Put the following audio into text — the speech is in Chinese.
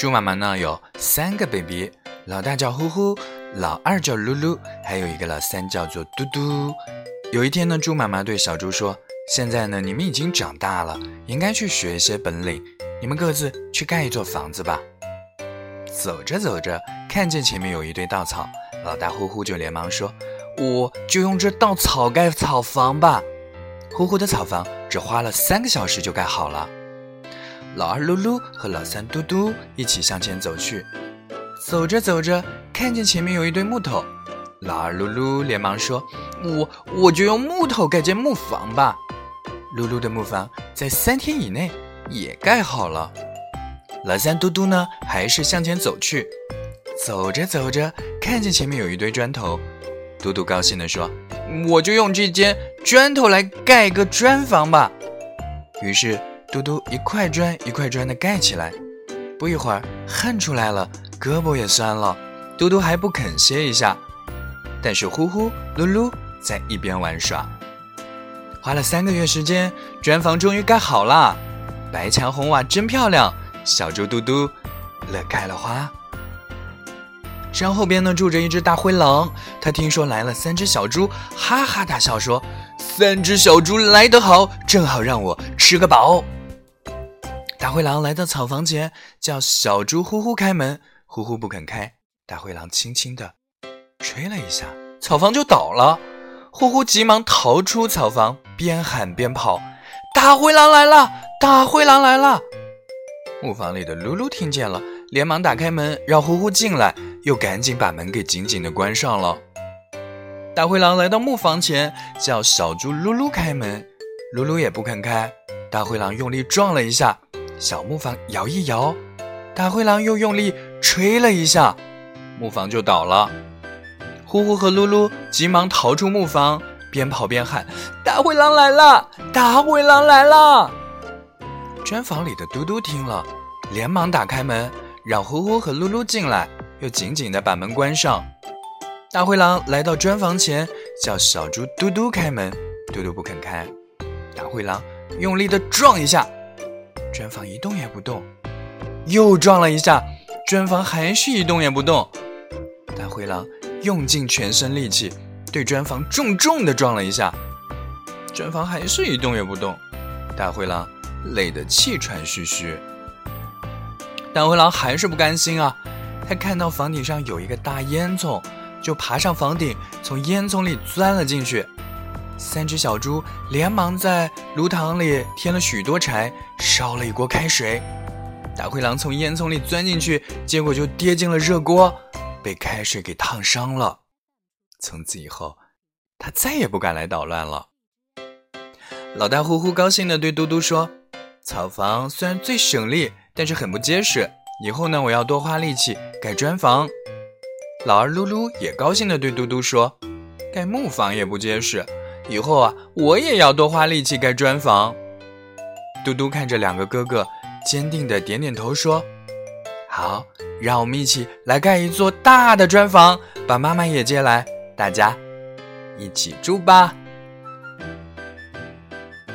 猪妈妈呢有三个 baby，老大叫呼呼，老二叫噜噜，还有一个老三叫做嘟嘟。有一天呢，猪妈妈对小猪说：“现在呢，你们已经长大了，应该去学一些本领。你们各自去盖一座房子吧。”走着走着，看见前面有一堆稻草，老大呼呼就连忙说：“我就用这稻草盖草房吧。”呼呼的草房只花了三个小时就盖好了。老二噜噜和老三嘟嘟一起向前走去，走着走着，看见前面有一堆木头，老二噜噜连忙说：“我我就用木头盖间木房吧。”噜噜的木房在三天以内也盖好了。老三嘟嘟呢，还是向前走去，走着走着，看见前面有一堆砖头，嘟嘟高兴地说：“我就用这间砖头来盖个砖房吧。”于是。嘟嘟一块砖一块砖的盖起来，不一会儿汗出来了，胳膊也酸了。嘟嘟还不肯歇一下，但是呼呼噜噜在一边玩耍。花了三个月时间，砖房终于盖好了，白墙红瓦真漂亮。小猪嘟嘟乐开了花。山后边呢住着一只大灰狼，他听说来了三只小猪，哈哈大笑说：“三只小猪来得好，正好让我吃个饱。”大灰狼来到草房前，叫小猪呼呼开门。呼呼不肯开，大灰狼轻轻地吹了一下，草房就倒了。呼呼急忙逃出草房，边喊边跑：“大灰狼来了！大灰狼来了！”木房里的噜噜听见了，连忙打开门让呼呼进来，又赶紧把门给紧紧地关上了。大灰狼来到木房前，叫小猪噜噜开门。噜噜也不肯开，大灰狼用力撞了一下。小木房摇一摇，大灰狼又用力吹了一下，木房就倒了。呼呼和噜噜急忙逃出木房，边跑边喊：“大灰狼来了！大灰狼来了！”砖房里的嘟嘟听了，连忙打开门，让呼呼和噜噜进来，又紧紧地把门关上。大灰狼来到砖房前，叫小猪嘟嘟开门，嘟嘟不肯开。大灰狼用力地撞一下。砖房一动也不动，又撞了一下，砖房还是一动也不动。大灰狼用尽全身力气，对砖房重重的撞了一下，砖房还是一动也不动。大灰狼累得气喘吁吁。大灰狼还是不甘心啊，他看到房顶上有一个大烟囱，就爬上房顶，从烟囱里钻了进去。三只小猪连忙在炉膛里添了许多柴，烧了一锅开水。大灰狼从烟囱里钻进去，结果就跌进了热锅，被开水给烫伤了。从此以后，他再也不敢来捣乱了。老大呼呼高兴地对嘟嘟说：“草房虽然最省力，但是很不结实。以后呢，我要多花力气盖砖房。”老二噜噜也高兴地对嘟嘟说：“盖木房也不结实。”以后啊，我也要多花力气盖砖房。嘟嘟看着两个哥哥，坚定的点点头说：“好，让我们一起来盖一座大的砖房，把妈妈也接来，大家一起住吧。”